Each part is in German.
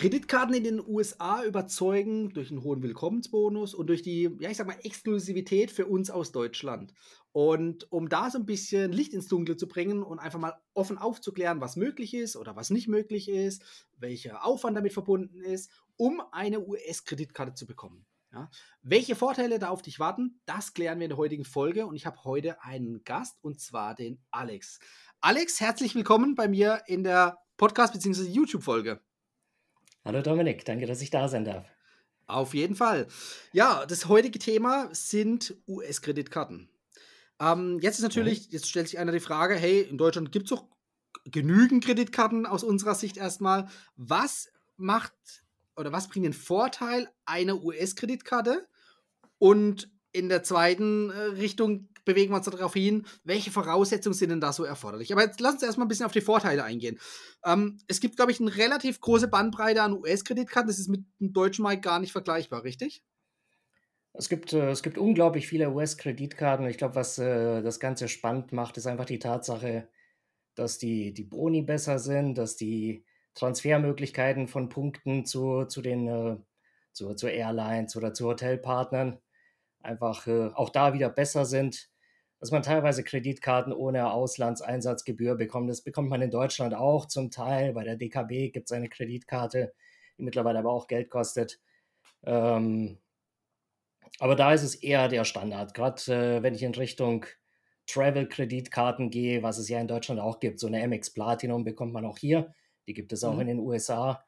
Kreditkarten in den USA überzeugen durch einen hohen Willkommensbonus und durch die, ja, ich sag mal, Exklusivität für uns aus Deutschland. Und um da so ein bisschen Licht ins Dunkle zu bringen und einfach mal offen aufzuklären, was möglich ist oder was nicht möglich ist, welcher Aufwand damit verbunden ist, um eine US-Kreditkarte zu bekommen. Ja. Welche Vorteile da auf dich warten, das klären wir in der heutigen Folge und ich habe heute einen Gast und zwar den Alex. Alex, herzlich willkommen bei mir in der Podcast- bzw. YouTube-Folge. Hallo Dominik, danke, dass ich da sein darf. Auf jeden Fall. Ja, das heutige Thema sind US-Kreditkarten. Ähm, jetzt ist natürlich, jetzt stellt sich einer die Frage, hey, in Deutschland gibt es doch genügend Kreditkarten aus unserer Sicht erstmal. Was macht oder was bringt den Vorteil einer US-Kreditkarte? Und in der zweiten äh, Richtung bewegen wir uns darauf hin, welche Voraussetzungen sind denn da so erforderlich. Aber jetzt lass uns erstmal ein bisschen auf die Vorteile eingehen. Ähm, es gibt, glaube ich, eine relativ große Bandbreite an US-Kreditkarten. Das ist mit dem deutschen Markt gar nicht vergleichbar, richtig? Es gibt, äh, es gibt unglaublich viele US-Kreditkarten. Ich glaube, was äh, das Ganze spannend macht, ist einfach die Tatsache, dass die, die Boni besser sind, dass die Transfermöglichkeiten von Punkten zu, zu den äh, zu, zu Airlines oder zu Hotelpartnern einfach äh, auch da wieder besser sind dass man teilweise Kreditkarten ohne Auslandseinsatzgebühr bekommt. Das bekommt man in Deutschland auch zum Teil. Bei der DKB gibt es eine Kreditkarte, die mittlerweile aber auch Geld kostet. Ähm, aber da ist es eher der Standard. Gerade äh, wenn ich in Richtung Travel-Kreditkarten gehe, was es ja in Deutschland auch gibt. So eine MX Platinum bekommt man auch hier. Die gibt es auch mhm. in den USA.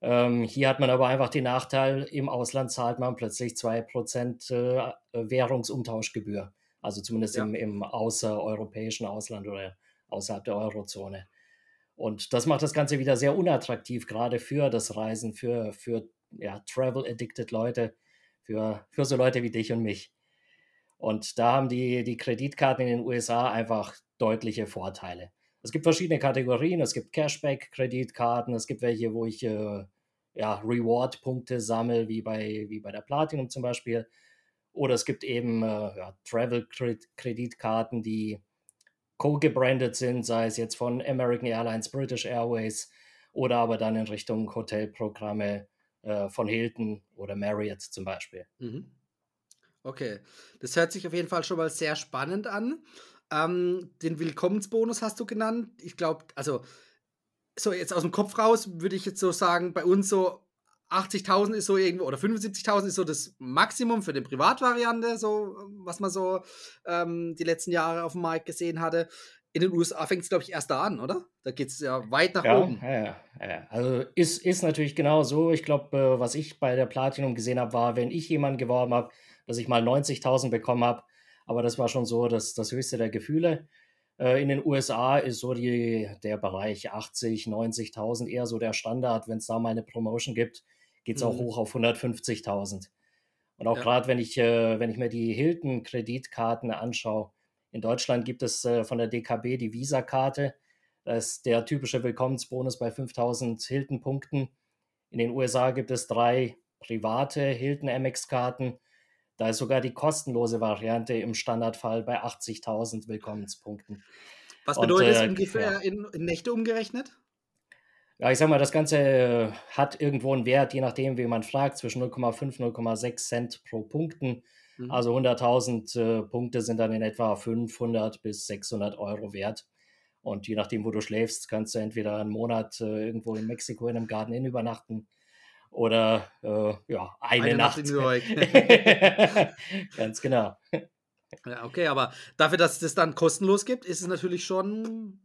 Ähm, hier hat man aber einfach den Nachteil, im Ausland zahlt man plötzlich 2% äh, Währungsumtauschgebühr. Also zumindest ja. im, im außereuropäischen Ausland oder außerhalb der Eurozone. Und das macht das Ganze wieder sehr unattraktiv, gerade für das Reisen, für, für ja, Travel-addicted Leute, für, für so Leute wie dich und mich. Und da haben die, die Kreditkarten in den USA einfach deutliche Vorteile. Es gibt verschiedene Kategorien. Es gibt Cashback-Kreditkarten, es gibt welche, wo ich äh, ja, Reward-Punkte sammle, wie bei, wie bei der Platinum zum Beispiel. Oder es gibt eben äh, ja, Travel-Kreditkarten, die co-gebrandet sind, sei es jetzt von American Airlines, British Airways oder aber dann in Richtung Hotelprogramme äh, von Hilton oder Marriott zum Beispiel. Mhm. Okay, das hört sich auf jeden Fall schon mal sehr spannend an. Ähm, den Willkommensbonus hast du genannt. Ich glaube, also so jetzt aus dem Kopf raus würde ich jetzt so sagen, bei uns so 80.000 ist so irgendwo, oder 75.000 ist so das Maximum für die Privatvariante, so was man so ähm, die letzten Jahre auf dem Markt gesehen hatte. In den USA fängt es, glaube ich, erst da an, oder? Da geht es ja weit nach ja, oben. Ja, ja, also ist, ist natürlich genau so. Ich glaube, äh, was ich bei der Platinum gesehen habe, war, wenn ich jemanden geworben habe, dass ich mal 90.000 bekommen habe. Aber das war schon so das, das höchste der Gefühle. Äh, in den USA ist so die, der Bereich 80, 90.000 eher so der Standard, wenn es da mal eine Promotion gibt geht es auch mhm. hoch auf 150.000. Und auch ja. gerade, wenn ich, äh, wenn ich mir die Hilton-Kreditkarten anschaue, in Deutschland gibt es äh, von der DKB die Visa-Karte. Da ist der typische Willkommensbonus bei 5000 Hilton-Punkten. In den USA gibt es drei private Hilton-MX-Karten. Da ist sogar die kostenlose Variante im Standardfall bei 80.000 Willkommenspunkten. Was bedeutet das äh, ungefähr ja. in, in Nächte umgerechnet? Ja, ich sag mal, das Ganze äh, hat irgendwo einen Wert, je nachdem, wie man fragt, zwischen 0,5 und 0,6 Cent pro Punkten. Mhm. Also 100.000 äh, Punkte sind dann in etwa 500 bis 600 Euro wert. Und je nachdem, wo du schläfst, kannst du entweder einen Monat äh, irgendwo in Mexiko in einem Garten Inn übernachten oder äh, ja, eine, eine Nacht. Nacht Ganz genau. Ja, okay, aber dafür, dass es das dann kostenlos gibt, ist es natürlich schon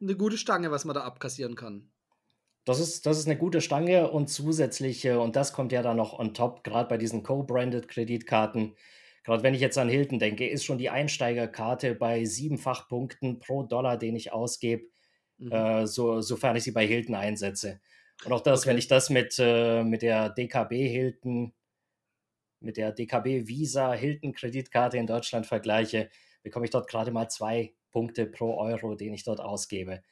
eine gute Stange, was man da abkassieren kann. Das ist, das ist eine gute Stange und zusätzliche, und das kommt ja dann noch on top, gerade bei diesen co-branded Kreditkarten. Gerade wenn ich jetzt an Hilton denke, ist schon die Einsteigerkarte bei siebenfach Punkten pro Dollar, den ich ausgebe, mhm. äh, so, sofern ich sie bei Hilton einsetze. Und auch das, okay. wenn ich das mit, äh, mit der DKB Hilton, mit der DKB Visa Hilton Kreditkarte in Deutschland vergleiche, bekomme ich dort gerade mal zwei Punkte pro Euro, den ich dort ausgebe.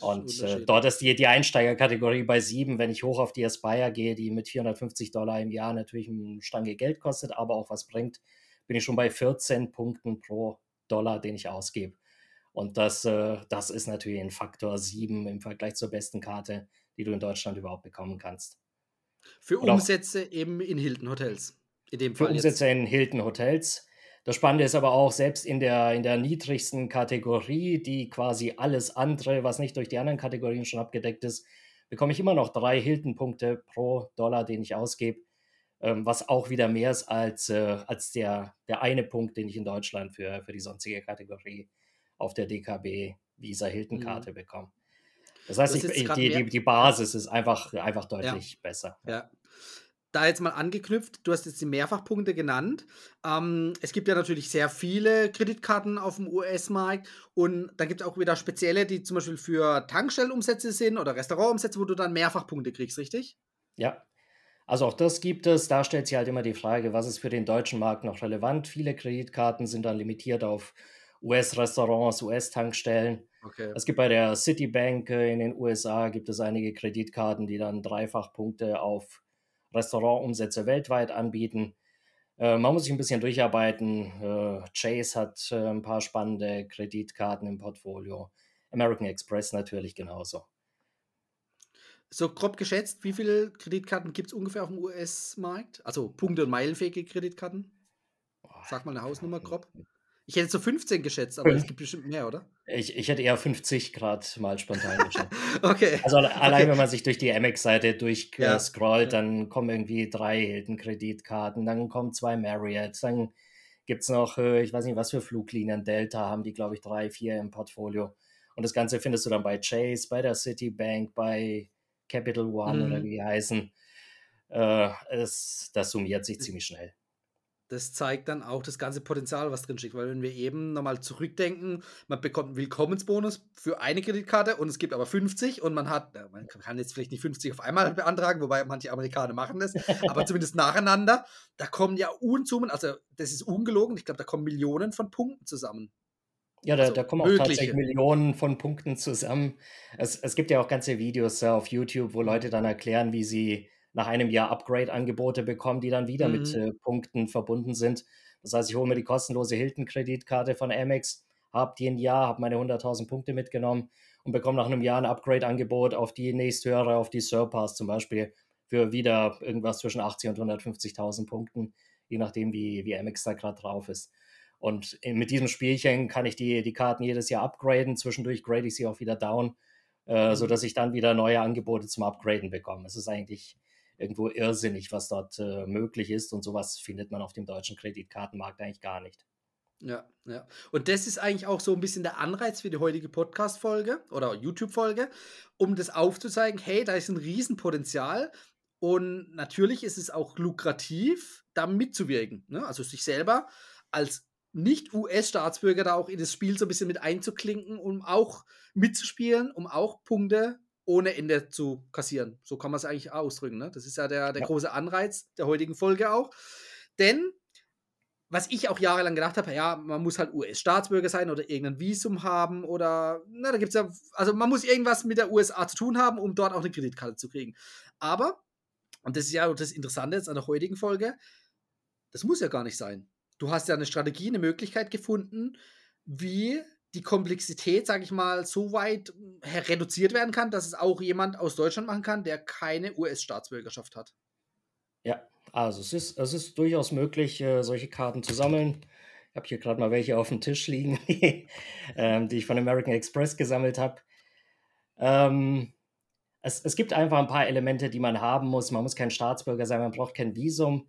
Und äh, dort ist die, die Einsteigerkategorie bei 7, wenn ich hoch auf die Aspire gehe, die mit 450 Dollar im Jahr natürlich eine Stange Geld kostet, aber auch was bringt, bin ich schon bei 14 Punkten pro Dollar, den ich ausgebe. Und das, äh, das ist natürlich ein Faktor 7 im Vergleich zur besten Karte, die du in Deutschland überhaupt bekommen kannst. Für Umsätze eben in Hilton Hotels. In dem Fall für Umsätze jetzt. in Hilton Hotels. Das Spannende ist aber auch, selbst in der, in der niedrigsten Kategorie, die quasi alles andere, was nicht durch die anderen Kategorien schon abgedeckt ist, bekomme ich immer noch drei Hilton-Punkte pro Dollar, den ich ausgebe, ähm, was auch wieder mehr ist als, äh, als der, der eine Punkt, den ich in Deutschland für, für die sonstige Kategorie auf der DKB Visa Hilton-Karte mhm. bekomme. Das heißt, ich, die, die, die, Basis ist einfach, einfach deutlich ja. besser. Ja da jetzt mal angeknüpft, du hast jetzt die Mehrfachpunkte genannt. Ähm, es gibt ja natürlich sehr viele Kreditkarten auf dem US-Markt und da gibt es auch wieder spezielle, die zum Beispiel für Tankstellenumsätze sind oder Restaurantumsätze, wo du dann Mehrfachpunkte kriegst, richtig? Ja. Also auch das gibt es. Da stellt sich halt immer die Frage, was ist für den deutschen Markt noch relevant? Viele Kreditkarten sind dann limitiert auf US-Restaurants, US-Tankstellen. Okay. Es gibt bei der Citibank äh, in den USA gibt es einige Kreditkarten, die dann Dreifachpunkte auf Restaurantumsätze weltweit anbieten. Äh, man muss sich ein bisschen durcharbeiten. Äh, Chase hat äh, ein paar spannende Kreditkarten im Portfolio. American Express natürlich genauso. So grob geschätzt, wie viele Kreditkarten gibt es ungefähr auf dem US-Markt? Also Punkte- und meilenfähige Kreditkarten? Sag mal eine Hausnummer grob. Ich hätte so 15 geschätzt, aber es gibt bestimmt mehr, oder? Ich, ich hätte eher 50 Grad mal spontan geschätzt. okay. Also allein, okay. wenn man sich durch die Amex-Seite durchscrollt, ja. dann kommen irgendwie drei Hilton-Kreditkarten, dann kommen zwei Marriott, dann gibt es noch, äh, ich weiß nicht, was für Fluglinien, Delta haben die, glaube ich, drei, vier im Portfolio. Und das Ganze findest du dann bei Chase, bei der Citibank, bei Capital One mhm. oder wie die heißen. Äh, es, das summiert sich ziemlich schnell das zeigt dann auch das ganze Potenzial, was drin steckt. Weil wenn wir eben nochmal zurückdenken, man bekommt einen Willkommensbonus für eine Kreditkarte und es gibt aber 50 und man hat, man kann jetzt vielleicht nicht 50 auf einmal beantragen, wobei manche Amerikaner machen das, aber zumindest nacheinander, da kommen ja Unsummen, also das ist ungelogen, ich glaube, da kommen Millionen von Punkten zusammen. Ja, da, also da kommen auch tatsächlich Millionen von Punkten zusammen. Es, es gibt ja auch ganze Videos uh, auf YouTube, wo Leute dann erklären, wie sie nach einem Jahr Upgrade-Angebote bekommen, die dann wieder mhm. mit äh, Punkten verbunden sind. Das heißt, ich hole mir die kostenlose Hilton-Kreditkarte von Amex, habe die ein Jahr, habe meine 100.000 Punkte mitgenommen und bekomme nach einem Jahr ein Upgrade-Angebot auf die nächsthöhere, auf die Surpass zum Beispiel, für wieder irgendwas zwischen 80 und 150.000 Punkten, je nachdem, wie, wie Amex da gerade drauf ist. Und mit diesem Spielchen kann ich die, die Karten jedes Jahr upgraden. Zwischendurch grade ich sie auch wieder down, äh, mhm. sodass ich dann wieder neue Angebote zum Upgraden bekomme. Es ist eigentlich irgendwo irrsinnig, was dort äh, möglich ist. Und sowas findet man auf dem deutschen Kreditkartenmarkt eigentlich gar nicht. Ja, ja. Und das ist eigentlich auch so ein bisschen der Anreiz für die heutige Podcast-Folge oder YouTube-Folge, um das aufzuzeigen, hey, da ist ein Riesenpotenzial. Und natürlich ist es auch lukrativ, da mitzuwirken. Ne? Also sich selber als nicht-US-Staatsbürger da auch in das Spiel so ein bisschen mit einzuklinken, um auch mitzuspielen, um auch Punkte ohne Ende zu kassieren. So kann man es eigentlich ausdrücken. Ne? Das ist ja der, der ja. große Anreiz der heutigen Folge auch. Denn, was ich auch jahrelang gedacht habe, ja, man muss halt US-Staatsbürger sein oder irgendein Visum haben oder, na, da gibt es ja, also man muss irgendwas mit der USA zu tun haben, um dort auch eine Kreditkarte zu kriegen. Aber, und das ist ja das Interessante jetzt an der heutigen Folge, das muss ja gar nicht sein. Du hast ja eine Strategie, eine Möglichkeit gefunden, wie die Komplexität, sage ich mal, so weit hm, reduziert werden kann, dass es auch jemand aus Deutschland machen kann, der keine US-Staatsbürgerschaft hat. Ja, also es ist, es ist durchaus möglich, äh, solche Karten zu sammeln. Ich habe hier gerade mal welche auf dem Tisch liegen, ähm, die ich von American Express gesammelt habe. Ähm, es, es gibt einfach ein paar Elemente, die man haben muss. Man muss kein Staatsbürger sein, man braucht kein Visum.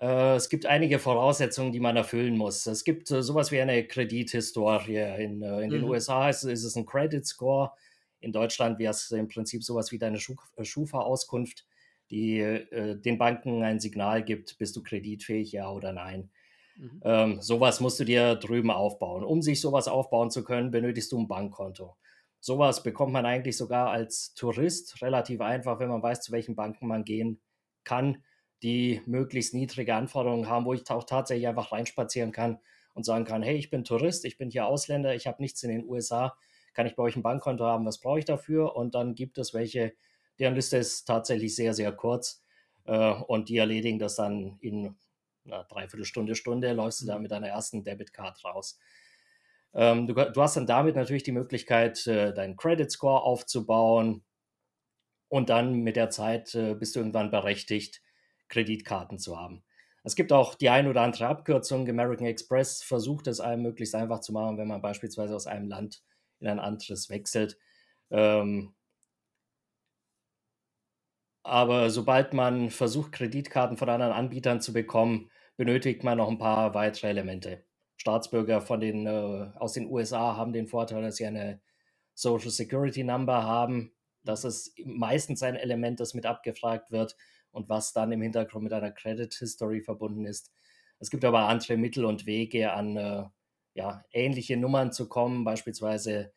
Äh, es gibt einige Voraussetzungen, die man erfüllen muss. Es gibt äh, sowas wie eine Kredithistorie. In, äh, in den mhm. USA ist, ist, es ein Credit Score. In Deutschland wäre es im Prinzip sowas wie deine Schufa-Auskunft, die äh, den Banken ein Signal gibt, bist du kreditfähig, ja oder nein. Mhm. Ähm, sowas musst du dir drüben aufbauen. Um sich sowas aufbauen zu können, benötigst du ein Bankkonto. Sowas bekommt man eigentlich sogar als Tourist relativ einfach, wenn man weiß, zu welchen Banken man gehen kann die möglichst niedrige Anforderungen haben, wo ich auch tatsächlich einfach reinspazieren kann und sagen kann, hey, ich bin Tourist, ich bin hier Ausländer, ich habe nichts in den USA, kann ich bei euch ein Bankkonto haben, was brauche ich dafür? Und dann gibt es welche, deren Liste ist tatsächlich sehr, sehr kurz äh, und die erledigen das dann in einer Dreiviertelstunde, Stunde, läufst du da mhm. mit deiner ersten Debitcard raus. Ähm, du, du, hast dann damit natürlich die Möglichkeit, äh, deinen Credit Score aufzubauen und dann mit der Zeit äh, bist du irgendwann berechtigt, Kreditkarten zu haben. Es gibt auch die ein oder andere Abkürzung. American Express versucht es einem möglichst einfach zu machen, wenn man beispielsweise aus einem Land in ein anderes wechselt. Ähm, aber sobald man versucht, Kreditkarten von anderen Anbietern zu bekommen, benötigt man noch ein paar weitere Elemente. Staatsbürger von den, äh, aus den USA haben den Vorteil, dass sie eine Social Security Number haben. Das ist meistens ein Element, das mit abgefragt wird und was dann im Hintergrund mit einer Credit History verbunden ist. Es gibt aber andere Mittel und Wege, an äh, ja, ähnliche Nummern zu kommen, beispielsweise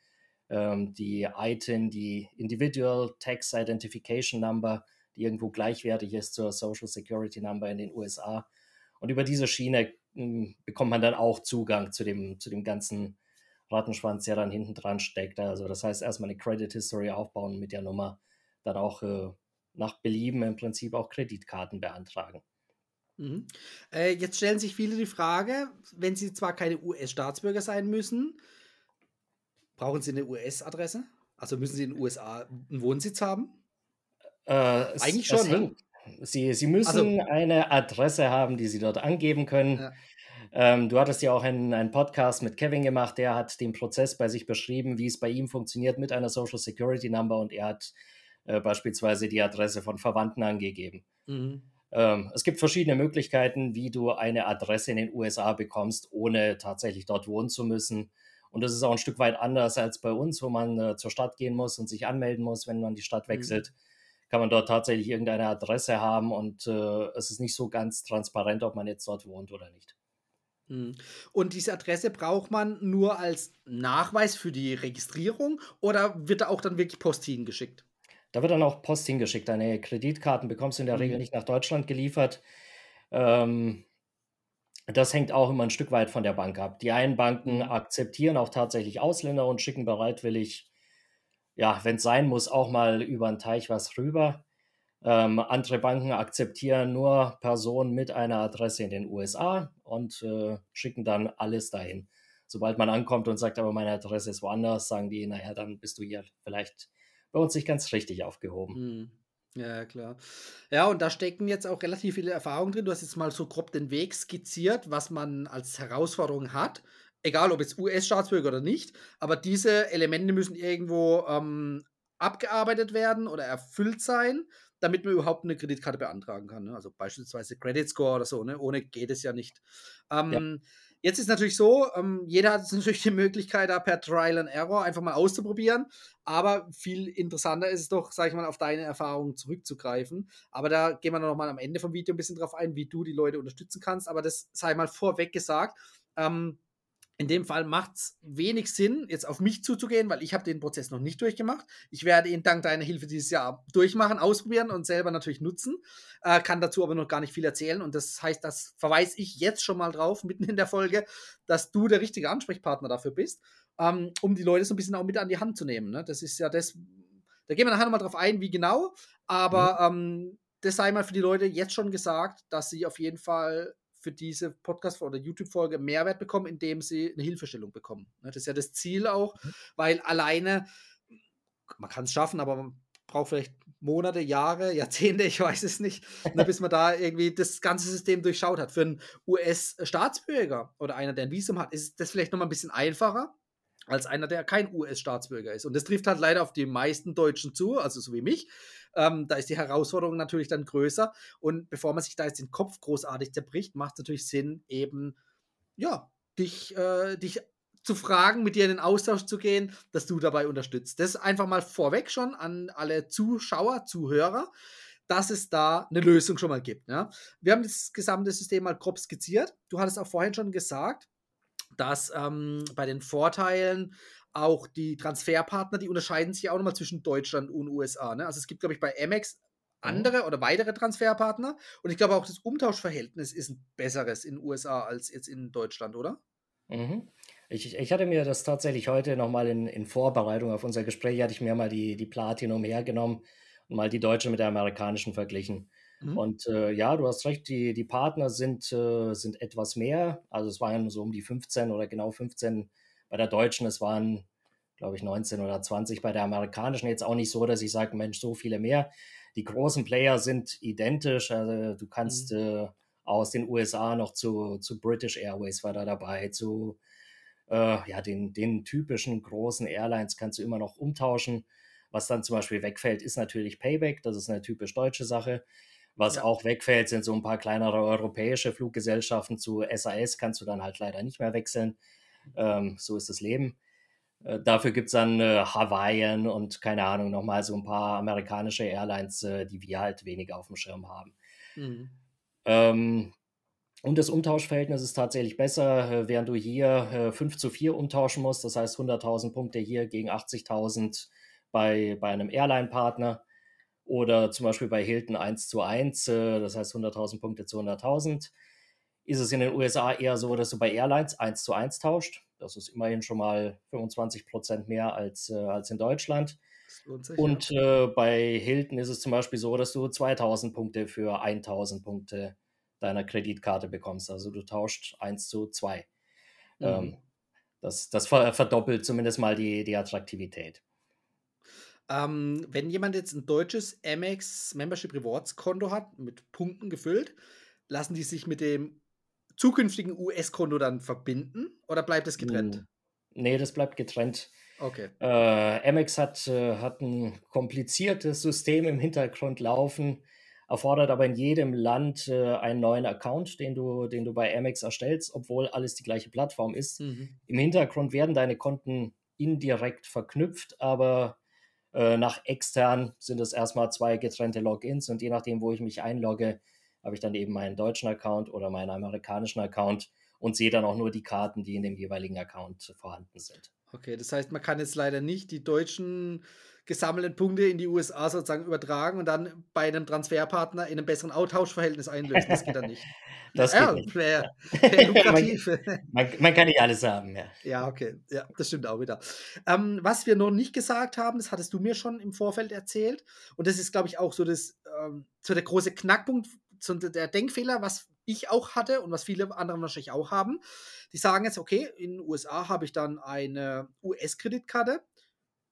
ähm, die ITIN, die Individual Tax Identification Number, die irgendwo gleichwertig ist zur Social Security Number in den USA. Und über diese Schiene hm, bekommt man dann auch Zugang zu dem, zu dem ganzen Rattenschwanz, der dann hinten dran steckt. Also das heißt, erstmal eine Credit History aufbauen mit der Nummer, dann auch äh, nach Belieben im Prinzip auch Kreditkarten beantragen. Mhm. Äh, jetzt stellen sich viele die Frage, wenn sie zwar keine US-Staatsbürger sein müssen, brauchen sie eine US-Adresse? Also müssen sie in den USA einen Wohnsitz haben? Äh, Eigentlich schon. Ne? Sie, sie müssen also, eine Adresse haben, die Sie dort angeben können. Ja. Ähm, du hattest ja auch einen, einen Podcast mit Kevin gemacht, der hat den Prozess bei sich beschrieben, wie es bei ihm funktioniert mit einer Social Security Number und er hat äh, beispielsweise die Adresse von Verwandten angegeben. Mhm. Ähm, es gibt verschiedene Möglichkeiten, wie du eine Adresse in den USA bekommst, ohne tatsächlich dort wohnen zu müssen. Und das ist auch ein Stück weit anders als bei uns, wo man äh, zur Stadt gehen muss und sich anmelden muss, wenn man die Stadt mhm. wechselt. Mhm kann man dort tatsächlich irgendeine Adresse haben und äh, es ist nicht so ganz transparent, ob man jetzt dort wohnt oder nicht. Mhm. Und diese Adresse braucht man nur als Nachweis für die Registrierung oder wird da auch dann wirklich Post hingeschickt? Da wird dann auch Post hingeschickt. Deine Kreditkarten bekommst du in der mhm. Regel nicht nach Deutschland geliefert. Ähm, das hängt auch immer ein Stück weit von der Bank ab. Die einen Banken mhm. akzeptieren auch tatsächlich Ausländer und schicken bereitwillig ja, wenn es sein muss, auch mal über den Teich was rüber. Ähm, andere Banken akzeptieren nur Personen mit einer Adresse in den USA und äh, schicken dann alles dahin. Sobald man ankommt und sagt, aber meine Adresse ist woanders, sagen die, naja, dann bist du hier vielleicht bei uns nicht ganz richtig aufgehoben. Hm. Ja, klar. Ja, und da stecken jetzt auch relativ viele Erfahrungen drin. Du hast jetzt mal so grob den Weg skizziert, was man als Herausforderung hat egal ob jetzt US-Staatsbürger oder nicht, aber diese Elemente müssen irgendwo ähm, abgearbeitet werden oder erfüllt sein, damit man überhaupt eine Kreditkarte beantragen kann. Ne? Also beispielsweise Credit Score oder so, ne? ohne geht es ja nicht. Ähm, ja. Jetzt ist natürlich so, ähm, jeder hat natürlich die Möglichkeit, da per Trial and Error einfach mal auszuprobieren. Aber viel interessanter ist es doch, sag ich mal, auf deine Erfahrungen zurückzugreifen. Aber da gehen wir noch mal am Ende vom Video ein bisschen drauf ein, wie du die Leute unterstützen kannst. Aber das sei mal vorweg gesagt. Ähm, in dem Fall macht es wenig Sinn, jetzt auf mich zuzugehen, weil ich habe den Prozess noch nicht durchgemacht. Ich werde ihn dank deiner Hilfe dieses Jahr durchmachen, ausprobieren und selber natürlich nutzen. Äh, kann dazu aber noch gar nicht viel erzählen. Und das heißt, das verweise ich jetzt schon mal drauf, mitten in der Folge, dass du der richtige Ansprechpartner dafür bist, ähm, um die Leute so ein bisschen auch mit an die Hand zu nehmen. Ne? Das ist ja das, da gehen wir nachher nochmal drauf ein, wie genau. Aber mhm. ähm, das sei mal für die Leute jetzt schon gesagt, dass sie auf jeden Fall für diese Podcast- oder YouTube-Folge Mehrwert bekommen, indem sie eine Hilfestellung bekommen. Ne, das ist ja das Ziel auch, mhm. weil alleine, man kann es schaffen, aber man braucht vielleicht Monate, Jahre, Jahrzehnte, ich weiß es nicht, ne, bis man da irgendwie das ganze System durchschaut hat. Für einen US-Staatsbürger oder einer, der ein Visum hat, ist das vielleicht nochmal ein bisschen einfacher als einer, der kein US-Staatsbürger ist. Und das trifft halt leider auf die meisten Deutschen zu, also so wie mich. Ähm, da ist die Herausforderung natürlich dann größer. Und bevor man sich da jetzt den Kopf großartig zerbricht, macht es natürlich Sinn, eben, ja, dich, äh, dich zu fragen, mit dir in den Austausch zu gehen, dass du dabei unterstützt. Das einfach mal vorweg schon an alle Zuschauer, Zuhörer, dass es da eine Lösung schon mal gibt. Ja? Wir haben das gesamte System mal grob skizziert. Du hattest auch vorhin schon gesagt, dass ähm, bei den Vorteilen auch die Transferpartner, die unterscheiden sich auch nochmal zwischen Deutschland und USA. Ne? Also es gibt, glaube ich, bei Amex mhm. andere oder weitere Transferpartner und ich glaube auch das Umtauschverhältnis ist ein besseres in den USA als jetzt in Deutschland, oder? Mhm. Ich ich hatte mir das tatsächlich heute noch mal in in Vorbereitung auf unser Gespräch hatte ich mir mal die die Platinum hergenommen und mal die deutsche mit der amerikanischen verglichen. Mhm. Und, äh, ja, du hast recht, die die Partner sind äh, sind etwas mehr. Also, es waren so um die 15 oder genau 15 bei der deutschen. Es waren, glaube ich, 19 oder 20 bei der amerikanischen. Jetzt auch nicht so, dass ich sage: „Mensch, so viele mehr.“ Die großen Player sind identisch. Also, du kannst, Mhm. äh, aus den USA noch zu zu British Airways war da dabei, zu, äh, ja, den den typischen großen Airlines kannst du immer noch umtauschen. Was dann zum Beispiel wegfällt, ist natürlich Payback. Das ist eine typisch deutsche Sache. Was Ja. auch wegfällt, sind so ein paar kleinere europäische Fluggesellschaften. Zu SAS kannst du dann halt leider nicht mehr wechseln. Ähm, so ist das Leben. Äh, dafür gibt's dann, äh, Hawaiian und keine Ahnung, noch mal so ein paar amerikanische Airlines, äh, die wir halt weniger auf dem Schirm haben. Mhm. Ähm, und das Umtauschverhältnis ist tatsächlich besser, äh, während du hier, äh, 5 zu 4 umtauschen musst. Das heißt 100.000 Punkte hier gegen 80.000 bei bei einem Airline-Partner oder zum Beispiel bei Hilton 1 zu 1, äh, das heißt 100.000 Punkte zu 100.000. Ist es in den USA eher so, dass du bei Airlines 1 zu 1 tauscht. Das ist immerhin schon mal 25% mehr als, äh, als in Deutschland. Sich, ja. Und, äh, bei Hilton ist es zum Beispiel so, dass du 2.000 Punkte für 1.000 Punkte deiner Kreditkarte bekommst. Also, du tauscht 1 zu 2. Mhm. Ähm, das das ver verdoppelt zumindest mal die die Attraktivität. Ähm, wenn jemand jetzt 'n deutsches Amex Membership Rewards Konto hat, mit Punkten gefüllt, lassen die sich mit dem zukünftigen US-Konto dann verbinden oder bleibt es getrennt? Hm, ne, das bleibt getrennt. Okay. Äh, Amex hat äh, hat 'n kompliziertes System im Hintergrund laufen, erfordert aber in jedem Land, äh, einen neuen Account, den du den du bei Amex erstellst, obwohl alles die gleiche Plattform ist. Mhm. Im Hintergrund werden deine Konten indirekt verknüpft, aber, nach extern sind es erst mal 2 getrennte Logins und je nachdem, wo ich mich einlogge, habe ich dann eben meinen deutschen Account oder meinen amerikanischen Account und sehe dann auch nur die Karten, die in dem jeweiligen Account vorhanden sind. Okay, das heißt, man kann jetzt leider nicht die deutschen gesammelten Punkte in die USA sozusagen übertragen und dann bei 'nem Transferpartner in 'nem besseren Au Tauschverhältnis einlösen. Das geht dann nicht. Das geht Ja, nicht. Man lukrativ. man man kann nicht alles haben, ja. Ja, okay. Ja, das stimmt auch wieder. Ähm, was wir noch nicht gesagt haben, das hattest du mir schon im Vorfeld erzählt und das ist, glaube ich, auch so das ähm, so der große Knackpunkt, so der Denkfehler, was ich auch hatte und was viele andere wahrscheinlich auch haben. Die sagen jetzt: „Okay, in den USA habe ich dann eine US-Kreditkarte.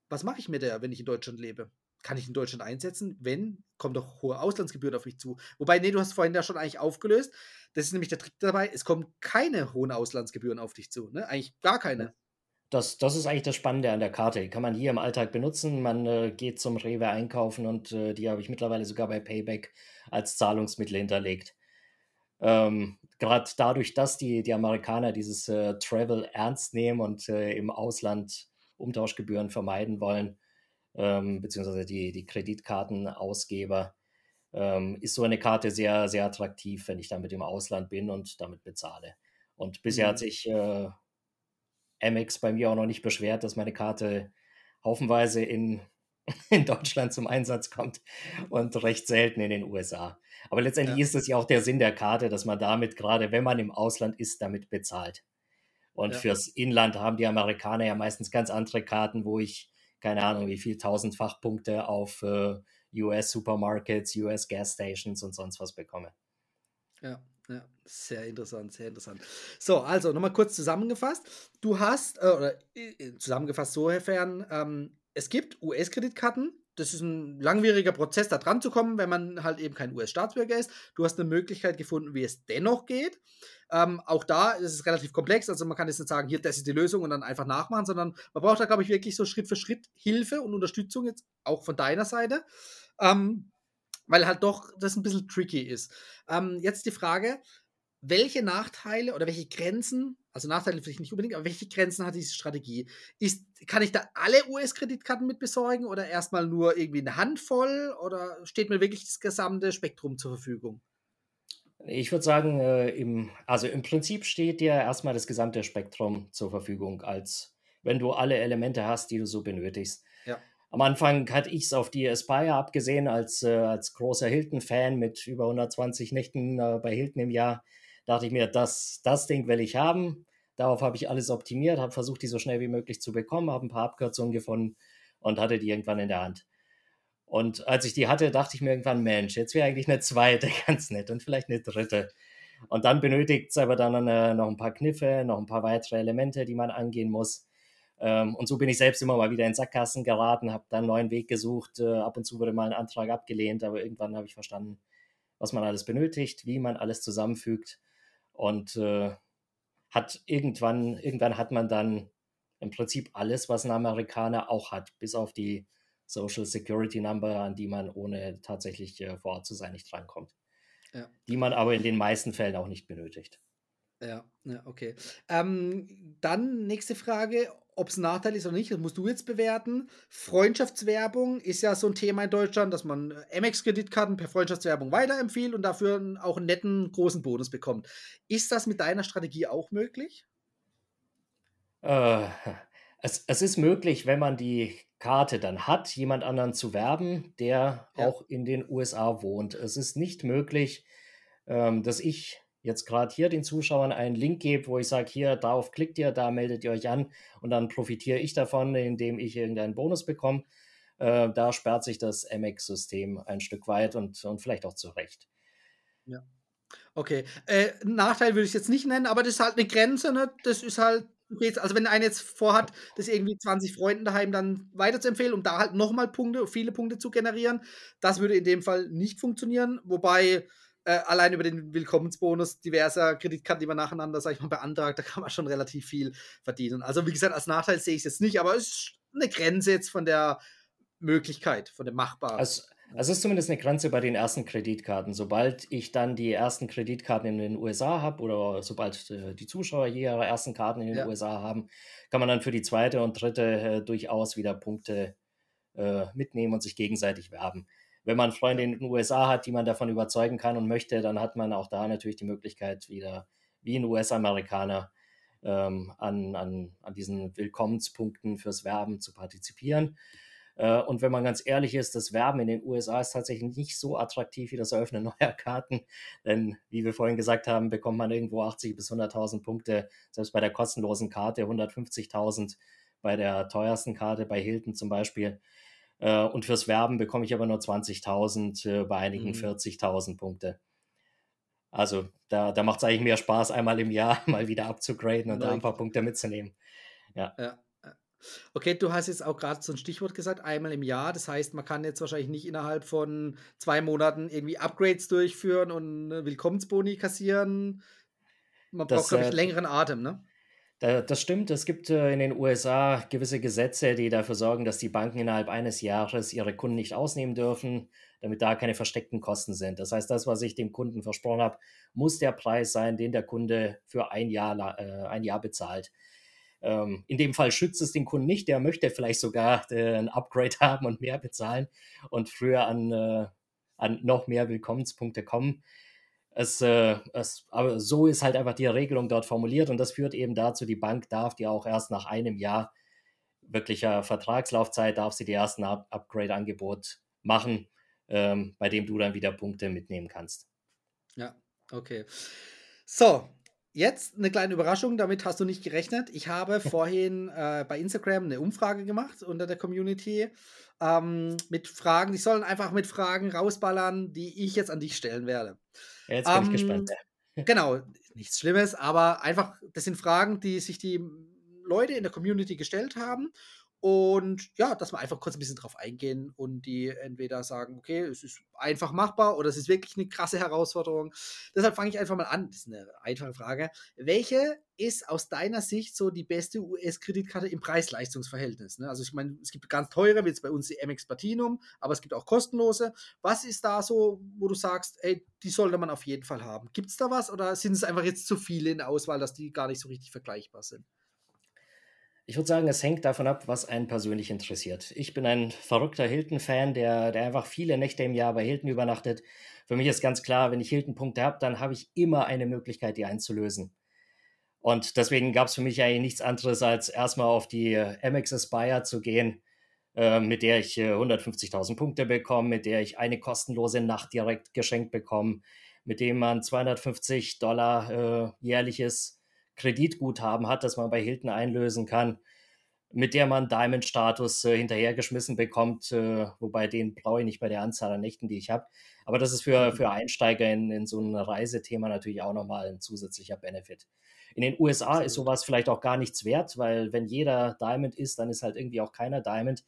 Was mache ich mit der, wenn ich in Deutschland lebe? Kann ich in Deutschland einsetzen? Wenn, kommen doch hohe Auslandsgebühren auf mich zu.“ Wobei, ne, du hast vorhin ja schon eigentlich aufgelöst. Das ist nämlich der Trick dabei, es kommen keine hohen Auslandsgebühren auf dich zu, ne? Eigentlich gar keine. Das das ist eigentlich das Spannende an der Karte. Die kann man hier im Alltag benutzen. Man, äh, geht zum Rewe einkaufen und, äh, die habe ich mittlerweile sogar bei Payback als Zahlungsmittel hinterlegt. Ähm, grad dadurch, dass die die Amerikaner dieses, äh, Travel ernst nehmen und, äh, im Ausland Umtauschgebühren vermeiden wollen, ähm, beziehungsweise die die Kreditkartenausgeber, ähm, ist so eine Karte sehr, sehr attraktiv, wenn ich damit im Ausland bin und damit bezahle. Und bisher hat Mhm. sich, äh, Amex bei mir auch noch nicht beschwert, dass meine Karte haufenweise in in Deutschland zum Einsatz kommt und recht selten in den USA. Aber letztendlich Ja. ist es ja auch der Sinn der Karte, dass man damit grade, wenn man im Ausland ist, damit bezahlt. Und Ja. fürs Inland haben die Amerikaner ja meistens ganz andere Karten, wo ich, keine Ahnung, wie viel tausendfach Punkte auf, äh, US-Supermarkets, US-Gasstations und sonst was bekomme. Ja, ja, sehr interessant, sehr interessant. So, also noch mal kurz zusammengefasst. Du hast äh, oder äh, zusammengefasst sofern, ähm, es gibt US-Kreditkarten. Das ist 'n langwieriger Prozess, da dranzukommen, wenn man halt eben kein US-Staatsbürger ist. Du hast 'ne Möglichkeit gefunden, wie es dennoch geht. Ähm, auch da ist es relativ komplex. Also, man kann jetzt nicht sagen: „Hier, das ist die Lösung“ und dann einfach nachmachen, sondern man braucht da, glaube ich, wirklich so Schritt für Schritt Hilfe und Unterstützung jetzt auch von deiner Seite, ähm, weil halt doch das 'n bisschen tricky ist. Ähm, jetzt die Frage, welche Nachteile oder welche Grenzen also, Nachteile vielleicht nicht unbedingt, aber welche Grenzen hat diese Strategie? Ist kann ich da alle US-Kreditkarten mit besorgen oder erst mal nur irgendwie 'ne Handvoll oder steht mir wirklich das gesamte Spektrum zur Verfügung? Ich würde sagen, äh, im also, im Prinzip steht dir erst mal das gesamte Spektrum zur Verfügung, als wenn du alle Elemente hast, die du so benötigst. Ja. Am Anfang hatte ich's auf die Aspire abgesehen als äh, als großer Hilton-Fan mit über 120 Nächten, äh, bei Hilton im Jahr, dachte ich mir: „Das das Ding will ich haben.“ Darauf habe ich alles optimiert, habe versucht, die so schnell wie möglich zu bekommen, habe ein paar Abkürzungen gefunden und hatte die irgendwann in der Hand. Und als ich die hatte, dachte ich mir irgendwann, Mensch, jetzt wäre eigentlich eine zweite ganz nett und vielleicht eine dritte. Und dann benötigt es aber dann äh, noch ein paar Kniffe, noch ein paar weitere Elemente, die man angehen muss. Ähm, und so bin ich selbst immer mal wieder in Sackgassen geraten, habe dann einen neuen Weg gesucht. Äh, ab und zu wurde mal ein Antrag abgelehnt, aber irgendwann habe ich verstanden, was man alles benötigt, wie man alles zusammenfügt. Und äh, hat irgendwann, irgendwann hat man dann im Prinzip alles, was ein Amerikaner auch hat, bis auf die Social Security Number, an die man ohne tatsächlich äh, vor Ort zu sein nicht drankommt. Ja. Die man aber in den meisten Fällen auch nicht benötigt. Ja, ja okay. Ähm, dann nächste Frage, ob es ein Nachteil ist oder nicht, das musst du jetzt bewerten. Freundschaftswerbung ist ja so ein Thema in Deutschland, dass man äh, MX-Kreditkarten per Freundschaftswerbung weiterempfiehlt und dafür auch einen netten großen Bonus bekommt. Ist das mit deiner Strategie auch möglich? Äh, es, es ist möglich, wenn man die Karte dann hat, jemand anderen zu werben, der ja. auch in den USA wohnt. Es ist nicht möglich, ähm, dass ich jetzt gerade hier den Zuschauern einen Link gebe, wo ich sage, hier, darauf klickt ihr, da meldet ihr euch an und dann profitiere ich davon, indem ich irgendeinen Bonus bekomme. Äh, da sperrt sich das MX-System ein Stück weit und, und vielleicht auch zurecht. Ja. Okay. Äh, Nachteil würde ich jetzt nicht nennen, aber das ist halt eine Grenze, ne? Das ist halt also wenn einer jetzt vorhat, das irgendwie 20 Freunden daheim dann weiterzuempfehlen, um da halt nochmal Punkte, viele Punkte zu generieren, das würde in dem Fall nicht funktionieren. Wobei äh, allein über den Willkommensbonus diverser Kreditkarten, die man nacheinander, sag ich mal, beantragt, da kann man schon relativ viel verdienen. Also wie gesagt, als Nachteil sehe ich es jetzt nicht, aber es ist eine Grenze jetzt von der Möglichkeit, von dem Machbaren. Also, also es ist zumindest eine Grenze bei den ersten Kreditkarten. Sobald ich dann die ersten Kreditkarten in den USA habe oder sobald äh, die Zuschauer hier ihre ersten Karten in den ja. USA haben, kann man dann für die zweite und dritte äh, durchaus wieder Punkte äh, mitnehmen und sich gegenseitig werben wenn man Freunde in den USA hat, die man davon überzeugen kann und möchte, dann hat man auch da natürlich die Möglichkeit, wieder wie ein US-Amerikaner ähm, an, an, an diesen Willkommenspunkten fürs Werben zu partizipieren. Äh, und wenn man ganz ehrlich ist, das Werben in den USA ist tatsächlich nicht so attraktiv wie das Eröffnen neuer Karten. Denn, wie wir vorhin gesagt haben, bekommt man irgendwo 80.000 bis 100.000 Punkte, selbst bei der kostenlosen Karte 150.000 bei der teuersten Karte bei Hilton zum Beispiel. Äh, und fürs Werben bekomme ich aber nur 20.000, äh, bei einigen mhm. 40.000 Punkte. Also da, da macht es eigentlich mehr Spaß, einmal im Jahr mal wieder abzugraden und da ein paar Punkte mitzunehmen. Ja. ja. Okay, du hast jetzt auch gerade so ein Stichwort gesagt, einmal im Jahr. Das heißt, man kann jetzt wahrscheinlich nicht innerhalb von zwei Monaten irgendwie Upgrades durchführen und Willkommensboni kassieren. Man das, braucht, glaube ich, äh, längeren Atem, ne? Das stimmt. Es gibt äh, in den USA gewisse Gesetze, die dafür sorgen, dass die Banken innerhalb eines Jahres ihre Kunden nicht ausnehmen dürfen, damit da keine versteckten Kosten sind. Das heißt, das, was ich dem Kunden versprochen habe, muss der Preis sein, den der Kunde für ein Jahr, äh, ein Jahr bezahlt. Ähm, in dem Fall schützt es den Kunden nicht. Der möchte vielleicht sogar äh, ein Upgrade haben und mehr bezahlen und früher an, an noch mehr Willkommenspunkte kommen. Es, äh, es, aber so ist halt einfach die Regelung dort formuliert und das führt eben dazu, die Bank darf die auch erst nach einem Jahr wirklicher Vertragslaufzeit, darf sie die ersten Up Upgrade-Angebot machen, ähm, bei dem du dann wieder Punkte mitnehmen kannst. Ja, okay. So, jetzt eine kleine Überraschung, damit hast du nicht gerechnet. Ich habe vorhin äh, bei Instagram eine Umfrage gemacht unter der Community ähm, mit Fragen. Die sollen einfach mit Fragen rausballern, die ich jetzt an dich stellen werde. Ja, jetzt bin ähm, ich gespannt. Genau, nichts Schlimmes, aber einfach, das sind Fragen, die sich die Leute in der Community gestellt haben und ja, dass wir einfach kurz ein bisschen drauf eingehen und die entweder sagen, okay, es ist einfach machbar oder es ist wirklich eine krasse Herausforderung. Deshalb fange ich einfach mal an. Das ist eine einfache Frage. Welche ist aus deiner Sicht so die beste US-Kreditkarte im Preis-Leistungs-Verhältnis? Ne? Also ich meine, es gibt ganz teure, wie jetzt bei uns die MX Platinum, aber es gibt auch kostenlose. Was ist da so, wo du sagst, ey, die sollte man auf jeden Fall haben? Gibt es da was oder sind es einfach jetzt zu viele in der Auswahl, dass die gar nicht so richtig vergleichbar sind? Ich würde sagen, es hängt davon ab, was einen persönlich interessiert. Ich bin ein verrückter Hilton-Fan, der, der einfach viele Nächte im Jahr bei Hilton übernachtet. Für mich ist ganz klar, wenn ich Hilton-Punkte habe, dann habe ich immer eine Möglichkeit, die einzulösen. Und deswegen gab es für mich eigentlich nichts anderes, als erstmal auf die Amex Aspire zu gehen, äh, mit der ich äh, 150.000 Punkte bekomme, mit der ich eine kostenlose Nacht direkt geschenkt bekomme, mit dem man 250 Dollar äh, jährliches Kreditguthaben hat, das man bei Hilton einlösen kann, mit der man Diamond-Status äh, hinterhergeschmissen bekommt, äh, wobei den brauche ich nicht bei der Anzahl an Nächten, die ich habe. Aber das ist für, mhm. für Einsteiger in, in so ein Reisethema natürlich auch nochmal ein zusätzlicher Benefit. In den USA ist sowas vielleicht auch gar nichts wert, weil wenn jeder Diamond ist, dann ist halt irgendwie auch keiner Diamond.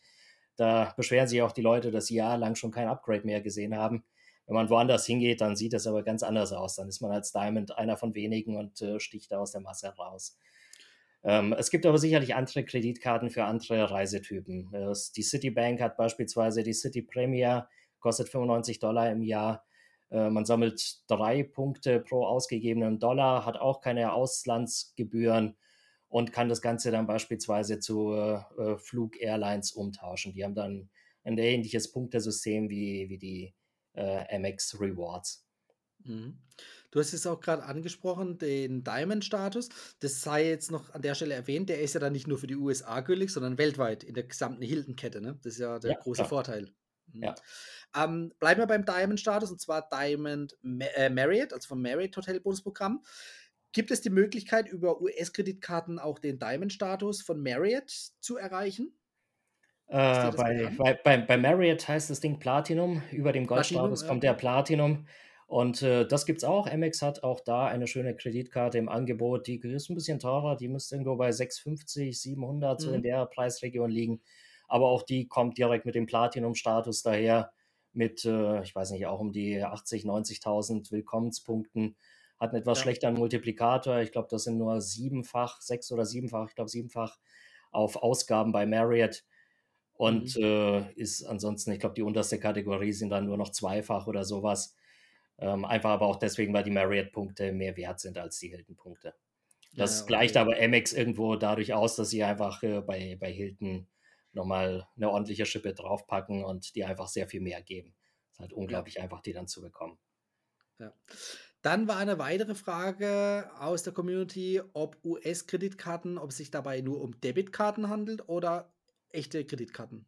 Da beschweren sich auch die Leute, dass sie jahrelang schon kein Upgrade mehr gesehen haben. Wenn man woanders hingeht, dann sieht das aber ganz anders aus. Dann ist man als Diamond einer von wenigen und äh, sticht da aus der Masse raus. Ähm, es gibt aber sicherlich andere Kreditkarten für andere Reisetypen. Das, die Citibank hat beispielsweise die City Premier, kostet 95 Dollar im Jahr. Äh, man sammelt drei Punkte pro ausgegebenen Dollar, hat auch keine Auslandsgebühren und kann das Ganze dann beispielsweise zu äh, Flug-Airlines umtauschen. Die haben dann ein ähnliches Punktesystem wie, wie die äh, Amex Rewards. Mhm. Du hast es auch gerade angesprochen, den Diamond-Status. Das sei jetzt noch an der Stelle erwähnt, der ist ja dann nicht nur für die USA gültig, sondern weltweit in der gesamten Hilton-Kette. Ne? Das ist ja der ja, große klar. Vorteil. Mhm. Ja. Ähm, bleiben wir beim Diamond-Status und zwar Diamond äh, Marriott, also vom Marriott Hotel Bonusprogramm. Gibt es die Möglichkeit, über US-Kreditkarten auch den Diamond-Status von Marriott zu erreichen? Äh, bei, bei, bei, bei, Marriott heißt das Ding Platinum. Über dem Goldstatus kommt der Platinum. Und äh, das gibt es auch. Amex hat auch da eine schöne Kreditkarte im Angebot. Die ist ein bisschen teurer. Die müsste irgendwo bei 650, 700 mhm. so in mhm. der Preisregion liegen. Aber auch die kommt direkt mit dem Platinum-Status daher. Mit, äh, ich weiß nicht, auch um die 80, 90.000 Willkommenspunkten hat einen etwas ja. schlechteren Multiplikator. Ich glaube, das sind nur siebenfach, sechs oder siebenfach, ich glaube siebenfach auf Ausgaben bei Marriott. Und mhm. äh, ist ansonsten, ich glaube, die unterste Kategorie sind dann nur noch zweifach oder sowas. Ähm, einfach aber auch deswegen, weil die Marriott-Punkte mehr wert sind als die Hilton-Punkte. Das ja, okay. gleicht aber Amex irgendwo dadurch aus, dass sie einfach äh, bei, bei Hilton nochmal eine ordentliche Schippe draufpacken und die einfach sehr viel mehr geben. Es ist halt unglaublich ja. einfach, die dann zu bekommen. Ja. Dann war eine weitere Frage aus der Community, ob US-Kreditkarten, ob es sich dabei nur um Debitkarten handelt oder echte Kreditkarten.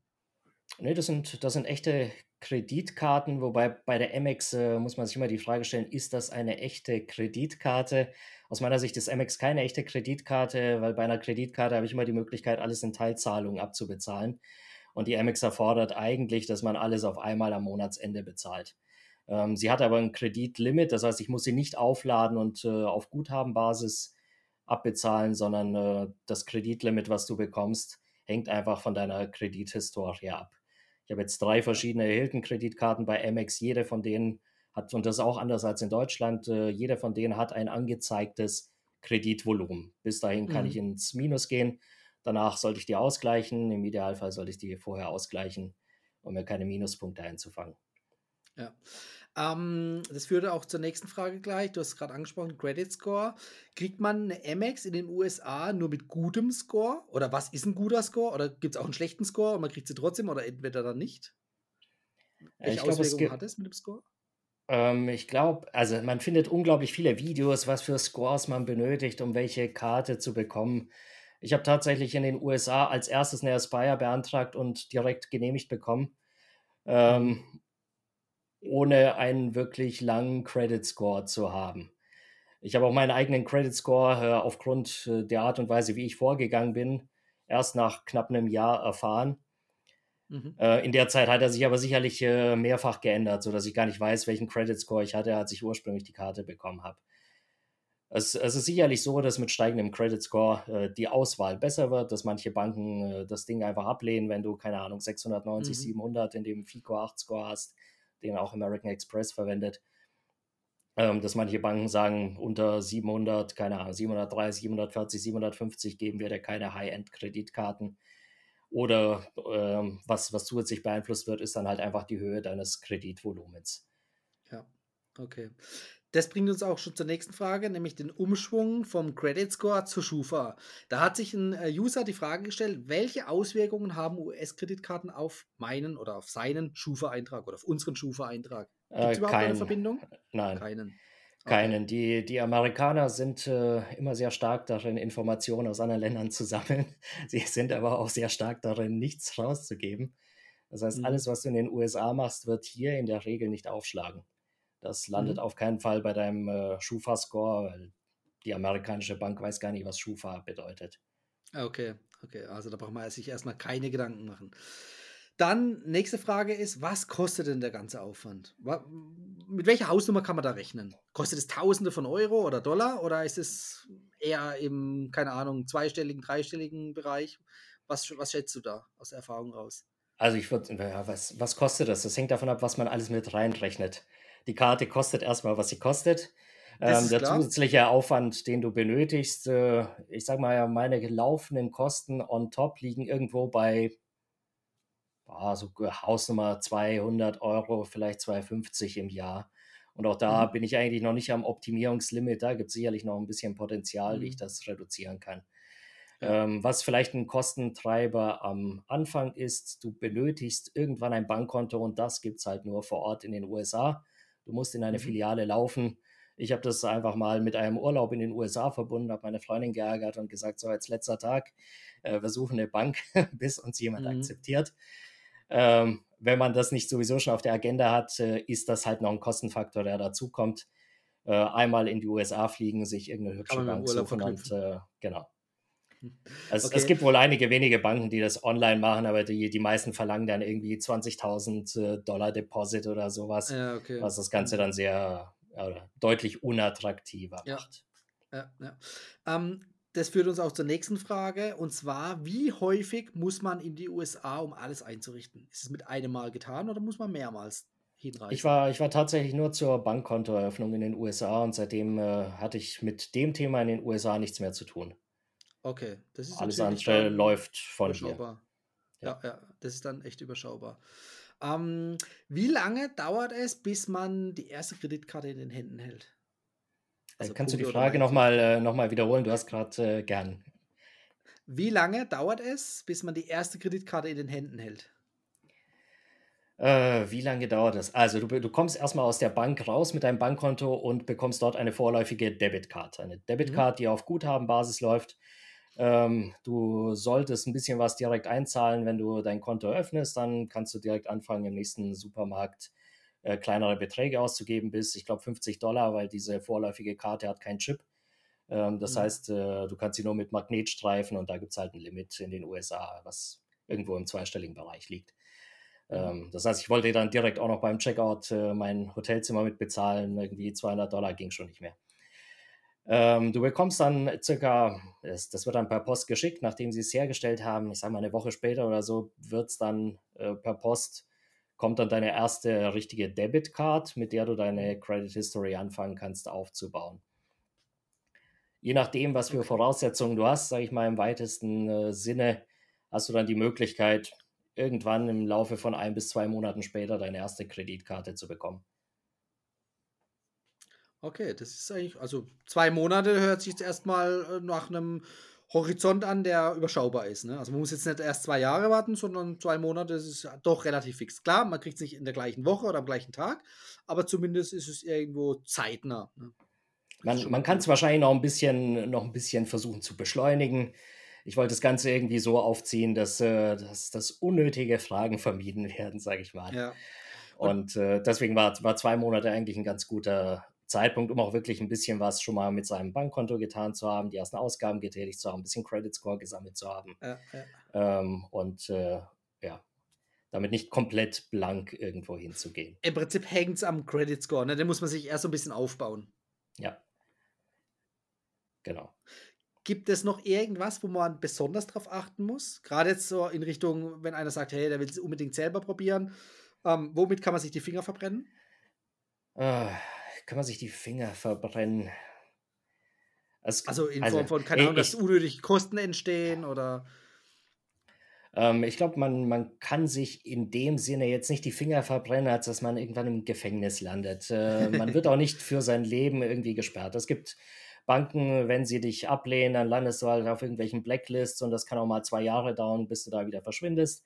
Nee, das sind, das sind echte Kreditkarten, wobei bei der Amex äh, muss man sich immer die Frage stellen, ist das eine echte Kreditkarte? Aus meiner Sicht ist Amex keine echte Kreditkarte, weil bei einer Kreditkarte habe ich immer die Möglichkeit, alles in Teilzahlungen abzubezahlen. Und die Amex erfordert eigentlich, dass man alles auf einmal am Monatsende bezahlt. Ähm, sie hat aber ein Kreditlimit, das heißt, ich muss sie nicht aufladen und äh, auf Guthabenbasis abbezahlen, sondern äh, das Kreditlimit, was du bekommst, hängt einfach von deiner Kredithistorie ab. Ich habe jetzt drei verschiedene Hilton-Kreditkarten bei Amex. Jede von denen hat, und das ist auch anders als in Deutschland, äh, jede von denen hat ein angezeigtes Kreditvolumen. Bis dahin kann mhm. ich ins Minus gehen. Danach sollte ich die ausgleichen. Im Idealfall sollte ich die vorher ausgleichen, um mir keine Minuspunkte einzufangen. Ja. Ähm, das führte auch zur nächsten Frage gleich. Du hast gerade angesprochen, Credit Score. Kriegt man eine Amex in den USA nur mit gutem Score? Oder was ist ein guter Score? Oder gibt es auch einen schlechten Score und man kriegt sie trotzdem oder entweder dann nicht? Welche ich Auswirkungen glaub, hat es mit dem Score? Ähm, ich glaube, also man findet unglaublich viele Videos, was für Scores man benötigt, um welche Karte zu bekommen. Ich habe tatsächlich in den USA als erstes eine Aspire beantragt und direkt genehmigt bekommen. Ähm, ohne einen wirklich langen Credit Score zu haben. Ich habe auch meinen eigenen Credit Score äh, aufgrund äh, der Art und Weise, wie ich vorgegangen bin, erst nach knapp einem Jahr erfahren. Mhm. Äh, in der Zeit hat er sich aber sicherlich äh, mehrfach geändert, sodass ich gar nicht weiß, welchen Credit Score ich hatte, als ich ursprünglich die Karte bekommen habe. Es, es, ist sicherlich so, dass mit steigendem Credit Score äh, die Auswahl besser wird, dass manche Banken äh, das Ding einfach ablehnen, wenn du, keine Ahnung, 690, mhm. 700 in dem FICO 8 Score hast den auch American Express verwendet, ähm, dass manche Banken sagen, unter 700, keine Ahnung, 730, 740, 750 geben wir dir keine High-End-Kreditkarten. Oder ähm, was, was zusätzlich beeinflusst wird, ist dann halt einfach die Höhe deines Kreditvolumens. Ja, okay. Das bringt uns auch schon zur nächsten Frage, nämlich den Umschwung vom Credit Score zur Schufa. Da hat sich ein äh, User die Frage gestellt, welche Auswirkungen haben US-Kreditkarten auf meinen oder auf seinen Schufa-Eintrag oder auf unseren Schufa-Eintrag? Gibt es äh, überhaupt kein, eine Verbindung? Nein. Keinen. Okay. Keinen. Die, die Amerikaner sind äh, immer sehr stark darin, Informationen aus anderen Ländern zu sammeln. Sie sind aber auch sehr stark darin, nichts rauszugeben. Das heißt, mhm. alles, was du in den USA machst, wird hier in der Regel nicht aufschlagen. Das landet mhm. auf keinen Fall bei deinem äh, Schufa-Score, weil die amerikanische Bank weiß gar nicht, was Schufa bedeutet. Okay, okay. Also da braucht man sich erstmal keine Gedanken machen. Dann, nächste Frage ist, was kostet denn der ganze Aufwand? Mit welcher Hausnummer kann man da rechnen? Kostet es Tausende von Euro oder Dollar oder ist es eher im, keine Ahnung, zweistelligen, dreistelligen Bereich? Was, was schätzt du da aus der Erfahrung raus? Also ich würde, ja, was, was kostet das? Das hängt davon ab, was man alles mit reinrechnet. Die Karte kostet erstmal, was sie kostet. Ähm, der klar. zusätzliche Aufwand, den du benötigst, äh, ich sag mal, meine gelaufenen Kosten on top liegen irgendwo bei ah, so Hausnummer 200 Euro, vielleicht 250 im Jahr. Und auch da mhm. bin ich eigentlich noch nicht am Optimierungslimit. Da gibt es sicherlich noch ein bisschen Potenzial, mhm. wie ich mhm. das reduzieren kann. Ja. Ähm, was vielleicht ein Kostentreiber am Anfang ist, du benötigst irgendwann ein Bankkonto und das gibt es halt nur vor Ort in den USA. Du musst in eine mhm. Filiale laufen. Ich habe das einfach mal mit einem Urlaub in den USA verbunden, habe meine Freundin geärgert und gesagt, so als letzter Tag, äh, wir suchen eine Bank, bis uns jemand mhm. akzeptiert. Ähm, wenn man das nicht sowieso schon auf der Agenda hat, äh, ist das halt noch ein Kostenfaktor, der dazukommt. Äh, einmal in die USA fliegen, sich irgendeine hübsche Bank suchen und äh, genau. Es, okay. es, gibt wohl einige wenige Banken, die das online machen, aber die, die meisten verlangen dann irgendwie 20.000 äh, Dollar Deposit oder sowas, ja, okay. was das Ganze dann sehr ja, deutlich unattraktiver ja. macht. Ja, ja. Ähm, das führt uns auch zur nächsten Frage. Und zwar, wie häufig muss man in die USA, um alles einzurichten? Ist es mit einem Mal getan oder muss man mehrmals hinreisen? Ich war, ich war tatsächlich nur zur Bankkontoeröffnung in den USA und seitdem äh, hatte ich mit dem Thema in den USA nichts mehr zu tun. Okay, das ist Alles andere läuft von überschaubar. Hier. Ja. ja, ja, das ist dann echt überschaubar. Ähm, wie lange dauert es, bis man die erste Kreditkarte in den Händen hält? Also Kannst du die Frage nochmal äh, noch mal wiederholen? Du hast gerade äh, gern. Wie lange dauert es, bis man die erste Kreditkarte in den Händen hält? Äh, wie lange dauert das? Also, du, du kommst erstmal aus der Bank raus mit deinem Bankkonto und bekommst dort eine vorläufige Debitkarte. Eine Debitkarte, mhm. die auf Guthabenbasis läuft. Ähm, du solltest ein bisschen was direkt einzahlen, wenn du dein Konto öffnest. Dann kannst du direkt anfangen, im nächsten Supermarkt äh, kleinere Beträge auszugeben, bis, ich glaube, 50 Dollar, weil diese vorläufige Karte hat keinen Chip. Ähm, das mhm. heißt, äh, du kannst sie nur mit Magnetstreifen und da gibt es halt ein Limit in den USA, was irgendwo im zweistelligen Bereich liegt. Mhm. Ähm, das heißt, ich wollte dann direkt auch noch beim Checkout äh, mein Hotelzimmer mit bezahlen. Irgendwie 200 Dollar ging schon nicht mehr. Ähm, du bekommst dann circa, das, wird dann per Post geschickt, nachdem sie es hergestellt haben. Ich sage mal, eine Woche später oder so wird es dann äh, per Post kommt dann deine erste richtige Debit Card, mit der du deine Credit History anfangen kannst aufzubauen. Je nachdem, was für Voraussetzungen du hast, sage ich mal im weitesten äh, Sinne, hast du dann die Möglichkeit, irgendwann im Laufe von ein bis zwei Monaten später deine erste Kreditkarte zu bekommen. Okay, das ist eigentlich, also zwei Monate hört sich jetzt erstmal äh, nach einem Horizont an, der überschaubar ist. Ne? Also man muss jetzt nicht erst zwei Jahre warten, sondern zwei Monate das ist doch relativ fix. Klar, man kriegt es nicht in der gleichen Woche oder am gleichen Tag, aber zumindest ist es irgendwo zeitnah. Ne? Man, man kann es wahrscheinlich noch ein bisschen, noch ein bisschen versuchen zu beschleunigen. Ich wollte das Ganze irgendwie so aufziehen, dass, äh, dass, dass unnötige Fragen vermieden werden, sage ich mal. Ja. Und, Und äh, deswegen war, war zwei Monate eigentlich ein ganz guter, Zeitpunkt, um auch wirklich ein bisschen was schon mal mit seinem Bankkonto getan zu haben, die ersten Ausgaben getätigt zu haben, ein bisschen Credit Score gesammelt zu haben. Ja, ja. Ähm, und äh, ja, damit nicht komplett blank irgendwo hinzugehen. Im Prinzip hängt es am Credit Score, ne? den muss man sich erst so ein bisschen aufbauen. Ja. Genau. Gibt es noch irgendwas, wo man besonders drauf achten muss? Gerade jetzt so in Richtung, wenn einer sagt, hey, der will es unbedingt selber probieren. Ähm, womit kann man sich die Finger verbrennen? Äh, kann man sich die Finger verbrennen. Es, also in also, Form von, keine Ahnung, dass unnötig Kosten entstehen oder. Ähm, ich glaube, man, man kann sich in dem Sinne jetzt nicht die Finger verbrennen, als dass man irgendwann im Gefängnis landet. Äh, man wird auch nicht für sein Leben irgendwie gesperrt. Es gibt Banken, wenn sie dich ablehnen, dann landest du halt auf irgendwelchen Blacklists und das kann auch mal zwei Jahre dauern, bis du da wieder verschwindest.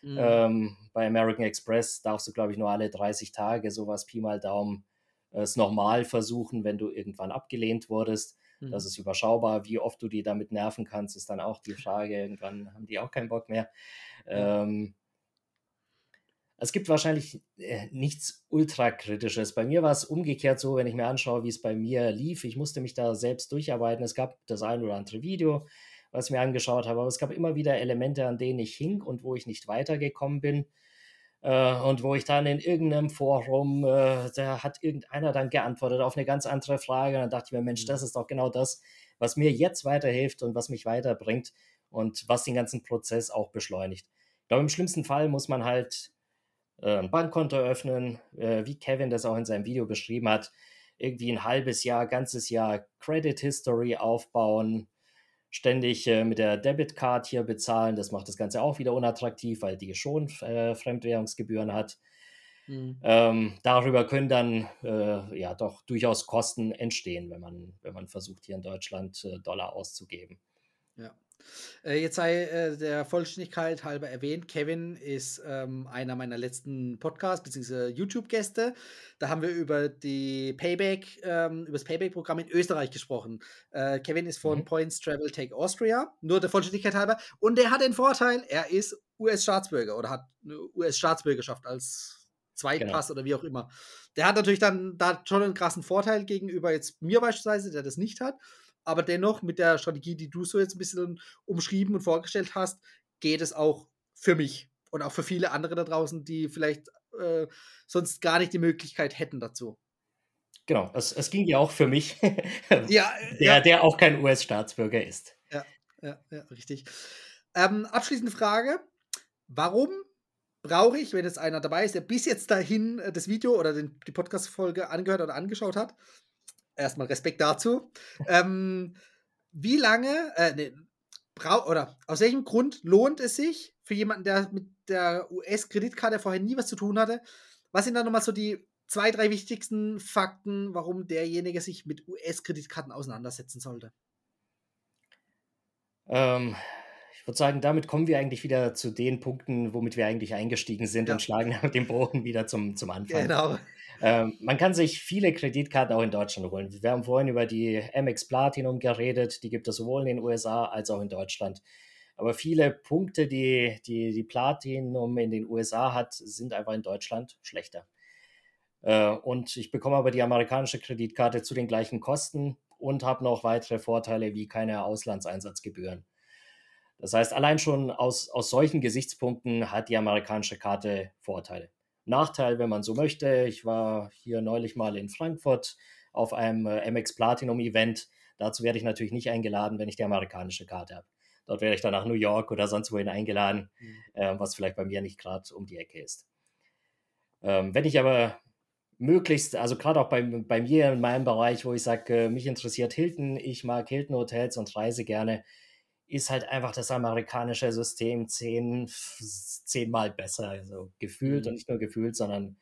Mhm. Ähm, bei American Express darfst du, glaube ich, nur alle 30 Tage sowas Pi mal Daumen es nochmal versuchen, wenn du irgendwann abgelehnt wurdest. Mhm. Das ist überschaubar. Wie oft du die damit nerven kannst, ist dann auch die Frage. Irgendwann haben die auch keinen Bock mehr. Ähm, es gibt wahrscheinlich äh, nichts ultrakritisches. Bei mir war es umgekehrt so, wenn ich mir anschaue, wie es bei mir lief. Ich musste mich da selbst durcharbeiten. Es gab das ein oder andere Video, was ich mir angeschaut habe, aber es gab immer wieder Elemente, an denen ich hing und wo ich nicht weitergekommen bin. Äh, und wo ich dann in irgendeinem Forum, äh, da hat irgendeiner dann geantwortet auf eine ganz andere Frage. Und dann dachte ich mir, Mensch, mhm. das ist doch genau das, was mir jetzt weiterhilft und was mich weiterbringt und was den ganzen Prozess auch beschleunigt. Ich glaube, im schlimmsten Fall muss man halt äh, ein Bankkonto öffnen, wie Kevin das auch in seinem Video beschrieben hat, irgendwie ein halbes Jahr, ganzes Jahr Credit History aufbauen, ständig äh, mit der Debitcard hier bezahlen. Das macht das Ganze auch wieder unattraktiv, weil die schon äh, Fremdwährungsgebühren hat. Mhm. Ähm, darüber können dann äh, ja doch durchaus Kosten entstehen, wenn man, wenn man versucht, hier in Deutschland äh, Dollar auszugeben. Ja. Äh, jetzt sei äh, der Vollständigkeit halber erwähnt, Kevin ist ähm, einer meiner letzten Podcasts bzw. YouTube-Gäste. Da haben wir über die Payback, ähm, über das Payback-Programm in Österreich gesprochen. Äh, Kevin ist von mhm. Points Travel Take Austria, nur der Vollständigkeit halber. Und der hat den Vorteil, er ist US-Staatsbürger oder hat eine US-Staatsbürgerschaft als Zweitpass genau. oder wie auch immer. Der hat natürlich dann da schon einen krassen Vorteil gegenüber jetzt mir beispielsweise, der das nicht hat aber dennoch mit der Strategie, die du so jetzt ein bisschen umschrieben und vorgestellt hast, geht es auch für mich und auch für viele andere da draußen, die vielleicht äh, sonst gar nicht die Möglichkeit hätten dazu. Genau, es, es ging ja auch für mich, ja, der, ja. der auch kein US-Staatsbürger ist. Ja, ja, ja richtig. Ähm, abschließende Frage: Warum brauche ich, wenn jetzt einer dabei ist, der bis jetzt dahin äh, das Video oder den, die Podcast-Folge angehört oder angeschaut hat, erstmal Respekt dazu. ähm, wie lange, äh, nee, oder aus welchem Grund lohnt es sich für jemanden, der mit der US-Kreditkarte vorher nie was zu tun hatte? Was sind da nochmal so die zwei, drei wichtigsten Fakten, warum derjenige sich mit US-Kreditkarten auseinandersetzen sollte? Ähm, ich würde sagen, damit kommen wir eigentlich wieder zu den Punkten, womit wir eigentlich eingestiegen sind ja. und schlagen dem Bogen wieder zum, zum Anfang. Genau. Ähm, man kann sich viele Kreditkarten auch in Deutschland holen. Wir haben vorhin über die MX Platinum geredet, die gibt es sowohl in den USA als auch in Deutschland. Aber viele Punkte, die, die die Platinum in den USA hat, sind einfach in Deutschland schlechter. Äh, und ich bekomme aber die amerikanische Kreditkarte zu den gleichen Kosten und habe noch weitere Vorteile wie keine Auslandseinsatzgebühren. Das heißt, allein schon aus, aus solchen Gesichtspunkten hat die amerikanische Karte Vorteile. Nachteil, wenn man so möchte. Ich war hier neulich mal in Frankfurt auf einem äh, MX Platinum Event. Dazu werde ich natürlich nicht eingeladen, wenn ich die amerikanische Karte habe. Dort werde ich dann nach New York oder sonst wohin eingeladen, mhm. äh, was vielleicht bei mir nicht gerade um die Ecke ist. Ähm, wenn ich aber möglichst, also gerade auch bei, bei mir in meinem Bereich, wo ich sage, äh, mich interessiert Hilton, ich mag Hilton Hotels und reise gerne, ist halt einfach das amerikanische System zehn, zehnmal besser. Also gefühlt mhm. und nicht nur gefühlt, sondern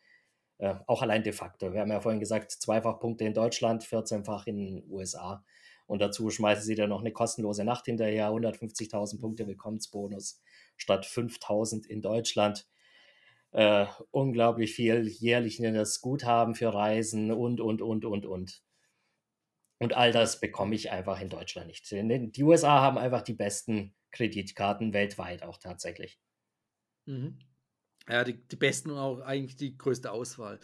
äh, auch allein de facto. Wir haben ja vorhin gesagt, zweifach Punkte in Deutschland, 14-fach in den USA. Und dazu schmeißen sie dann noch eine kostenlose Nacht hinterher, 150.000 Punkte Willkommensbonus statt 5.000 in Deutschland. Äh, unglaublich viel jährlich das Guthaben für Reisen und, und, und, und, und. Und all das bekomme ich einfach in Deutschland nicht. Die USA haben einfach die besten Kreditkarten weltweit auch tatsächlich. Mhm. Ja, die, die besten und auch eigentlich die größte Auswahl.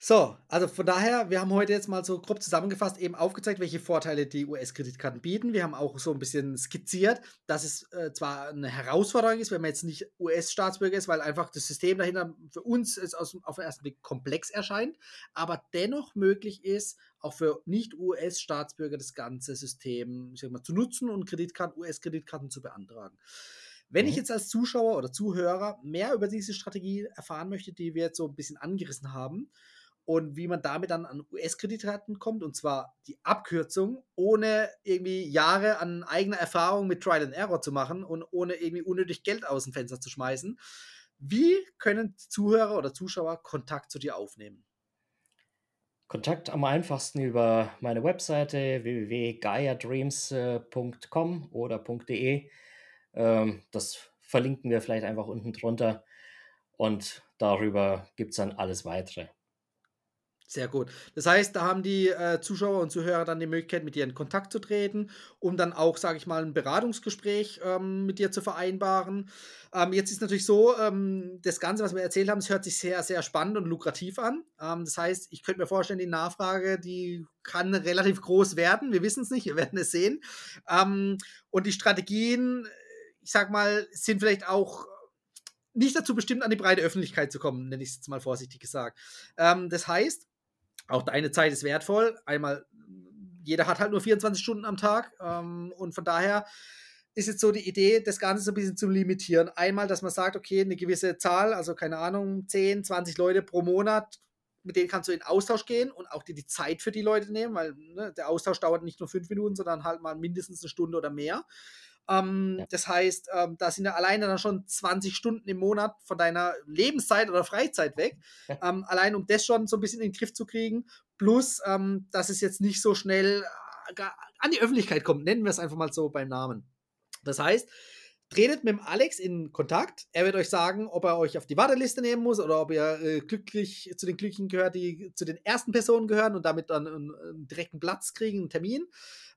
So, also von daher, wir haben heute jetzt mal so grob zusammengefasst eben aufgezeigt, welche Vorteile die US-Kreditkarten bieten. Wir haben auch so ein bisschen skizziert, dass es äh, zwar eine Herausforderung ist, wenn man jetzt nicht US-Staatsbürger ist, weil einfach das System dahinter für uns ist aus, auf den ersten Blick komplex erscheint, aber dennoch möglich ist, auch für Nicht-US-Staatsbürger das ganze System ich sag mal, zu nutzen und Kreditkarten, US-Kreditkarten zu beantragen. Wenn mhm. ich jetzt als Zuschauer oder Zuhörer mehr über diese Strategie erfahren möchte, die wir jetzt so ein bisschen angerissen haben, und wie man damit dann an US-Kreditkarten kommt, und zwar die Abkürzung, ohne irgendwie Jahre an eigener Erfahrung mit Trial and Error zu machen und ohne irgendwie unnötig Geld aus dem Fenster zu schmeißen. Wie können Zuhörer oder Zuschauer Kontakt zu dir aufnehmen? Kontakt am einfachsten über meine Webseite www.gaiadreams.com oder .de. Ähm, das verlinken wir vielleicht einfach unten drunter und darüber gibt es dann alles weitere. Sehr gut. Das heißt, da haben die äh, Zuschauer und Zuhörer dann die Möglichkeit, mit dir in Kontakt zu treten, um dann auch, sage ich mal, ein Beratungsgespräch ähm, mit dir zu vereinbaren. Ähm, jetzt ist natürlich so, ähm, das Ganze, was wir erzählt haben, es hört sich sehr, sehr spannend und lukrativ an. Ähm, das heißt, ich könnte mir vorstellen, die Nachfrage, die kann relativ groß werden. Wir wissen es nicht, wir werden es sehen. Ähm, und die Strategien, ich sag mal, sind vielleicht auch nicht dazu bestimmt, an die breite Öffentlichkeit zu kommen, nenne ich es jetzt mal vorsichtig gesagt. Ähm, das heißt, auch deine Zeit ist wertvoll. Einmal, jeder hat halt nur 24 Stunden am Tag ähm, und von daher ist jetzt so die Idee, das Ganze so ein bisschen zu limitieren. Einmal, dass man sagt, okay, eine gewisse Zahl, also keine Ahnung, 10, 20 Leute pro Monat, mit denen kannst du in Austausch gehen und auch dir die Zeit für die Leute nehmen, weil ne, der Austausch dauert nicht nur fünf Minuten, sondern halt mal mindestens eine Stunde oder mehr. Ähm, ja. Das heißt, ähm, da sind ja alleine dann schon 20 Stunden im Monat von deiner Lebenszeit oder Freizeit weg. ähm, allein um das schon so ein bisschen in den Griff zu kriegen. Plus, ähm, dass es jetzt nicht so schnell äh, an die Öffentlichkeit kommt. Nennen wir es einfach mal so beim Namen. Das heißt, tretet mit dem Alex in Kontakt. Er wird euch sagen, ob er euch auf die Warteliste nehmen muss oder ob ihr äh, glücklich zu den Glücklichen gehört, die zu den ersten Personen gehören und damit dann einen, einen direkten Platz kriegen, einen Termin.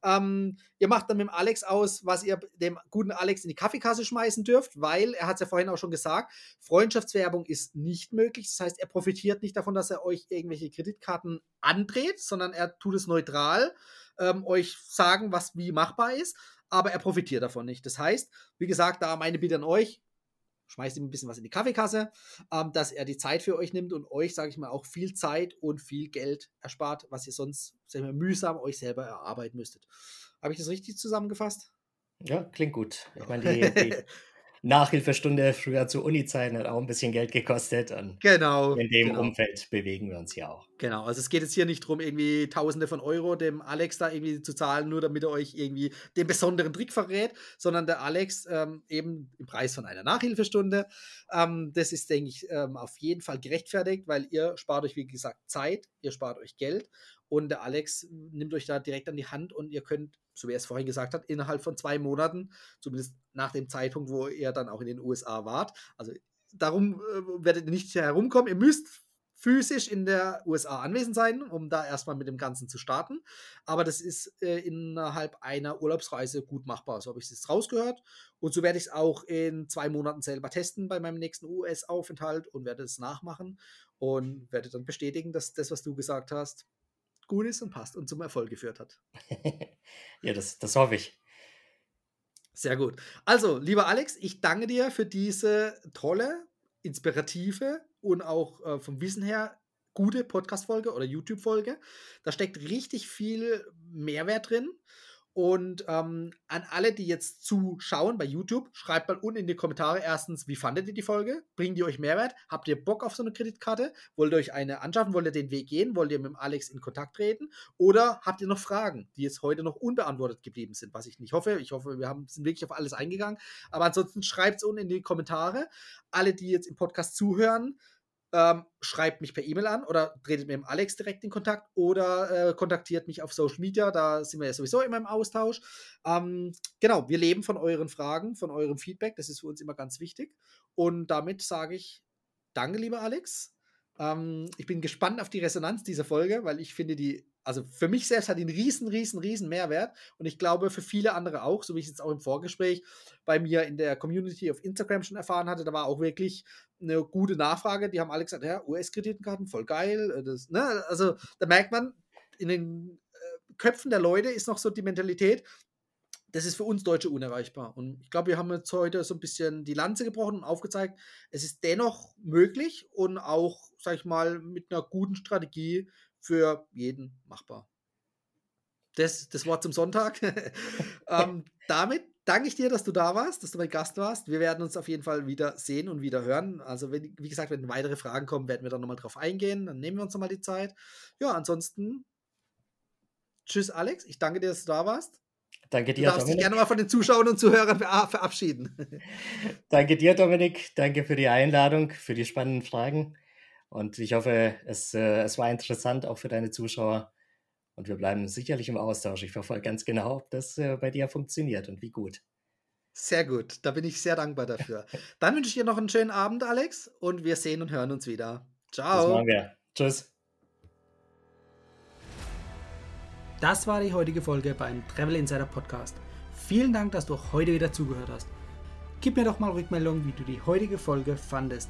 Ähm, ihr macht dann mit dem Alex aus, was ihr dem guten Alex in die Kaffeekasse schmeißen dürft, weil er hat es ja vorhin auch schon gesagt, Freundschaftswerbung ist nicht möglich. Das heißt, er profitiert nicht davon, dass er euch irgendwelche Kreditkarten andreht, sondern er tut es neutral, ähm, euch sagen, was wie machbar ist aber er profitiert davon nicht. Das heißt, wie gesagt, da meine Bitte an euch, schmeißt ihm ein bisschen was in die Kaffeekasse, ähm, dass er die Zeit für euch nimmt und euch, sage ich mal, auch viel Zeit und viel Geld erspart, was ihr sonst sag mal, mühsam euch selber erarbeiten müsstet. Habe ich das richtig zusammengefasst? Ja, klingt gut. Ich meine, die, die, Nachhilfestunde früher zu Uni-Zeiten hat auch ein bisschen Geld gekostet. Und genau. In dem genau. Umfeld bewegen wir uns ja auch. Genau, also es geht jetzt hier nicht darum, irgendwie Tausende von Euro dem Alex da irgendwie zu zahlen, nur damit er euch irgendwie den besonderen Trick verrät, sondern der Alex ähm, eben im Preis von einer Nachhilfestunde. Ähm, das ist, denke ich, ähm, auf jeden Fall gerechtfertigt, weil ihr spart euch, wie gesagt, Zeit, ihr spart euch Geld und der Alex nimmt euch da direkt an die Hand und ihr könnt so wie er es vorhin gesagt hat, innerhalb von zwei Monaten, zumindest nach dem Zeitpunkt, wo ihr dann auch in den USA wart. Also darum äh, werdet ihr nicht herumkommen. Ihr müsst physisch in der USA anwesend sein, um da erstmal mit dem Ganzen zu starten. Aber das ist äh, innerhalb einer Urlaubsreise gut machbar. So habe ich es jetzt rausgehört. Und so werde ich es auch in zwei Monaten selber testen bei meinem nächsten US-Aufenthalt und werde es nachmachen und werde dann bestätigen, dass das, was du gesagt hast, gut ist und passt und zum Erfolg geführt hat. ja, das, das hoffe ich. Sehr gut. Also, lieber Alex, ich danke dir für diese tolle, inspirative und auch äh, vom Wissen her gute Podcast-Folge oder YouTube-Folge. Da steckt richtig viel Mehrwert drin. Und ähm, an alle, die jetzt zuschauen bei YouTube, schreibt mal unten in die Kommentare erstens, wie fandet ihr die Folge? Bringen die euch Mehrwert? Habt ihr Bock auf so eine Kreditkarte? Wollt ihr euch eine anschaffen? Wollt ihr den Weg gehen? Wollt ihr mit dem Alex in Kontakt treten? Oder habt ihr noch Fragen, die jetzt heute noch unbeantwortet geblieben sind? Was ich nicht hoffe. Ich hoffe, wir haben, sind wirklich auf alles eingegangen. Aber ansonsten schreibt es unten in die Kommentare. Alle, die jetzt im Podcast zuhören, ähm, schreibt mich per E-Mail an oder tretet mit dem Alex direkt in Kontakt oder äh, kontaktiert mich auf Social Media. Da sind wir ja sowieso immer im Austausch. Ähm, genau, wir leben von euren Fragen, von eurem Feedback. Das ist für uns immer ganz wichtig. Und damit sage ich Danke, lieber Alex. Ähm, ich bin gespannt auf die Resonanz dieser Folge, weil ich finde die also für mich selbst hat einen riesen, riesen, riesen Mehrwert und ich glaube für viele andere auch, so wie ich es jetzt auch im Vorgespräch bei mir in der Community auf Instagram schon erfahren hatte, da war auch wirklich eine gute Nachfrage. Die haben alle gesagt, ja, US-Kreditkarten, voll geil. Äh, das, ne? Also da merkt man, in den äh, Köpfen der Leute ist noch so die Mentalität, das ist für uns Deutsche unerreichbar. Und ich glaube, wir haben jetzt heute so ein bisschen die Lanze gebrochen und aufgezeigt, es ist dennoch möglich und auch, sag ich mal, mit einer guten Strategie für jeden machbar. Das, das Wort zum Sonntag. ähm, damit danke ich dir, dass du da warst, dass du mein Gast warst. Wir werden uns auf jeden Fall wieder sehen und wieder hören. Also, wenn, wie gesagt, wenn weitere Fragen kommen, werden wir dann nochmal drauf eingehen. Dann nehmen wir uns nochmal die Zeit. Ja, ansonsten, tschüss, Alex. Ich danke dir, dass du da warst. Danke dir, du darfst Dominik. dich gerne mal von den Zuschauern und Zuhörern verabschieden. danke dir, Dominik. Danke für die Einladung, für die spannenden Fragen. Und ich hoffe, es, äh, es war interessant auch für deine Zuschauer. Und wir bleiben sicherlich im Austausch. Ich verfolge ganz genau, ob das äh, bei dir funktioniert und wie gut. Sehr gut, da bin ich sehr dankbar dafür. Dann wünsche ich dir noch einen schönen Abend, Alex, und wir sehen und hören uns wieder. Ciao. Das machen wir. Tschüss. Das war die heutige Folge beim Travel Insider Podcast. Vielen Dank, dass du heute wieder zugehört hast. Gib mir doch mal Rückmeldung, wie du die heutige Folge fandest.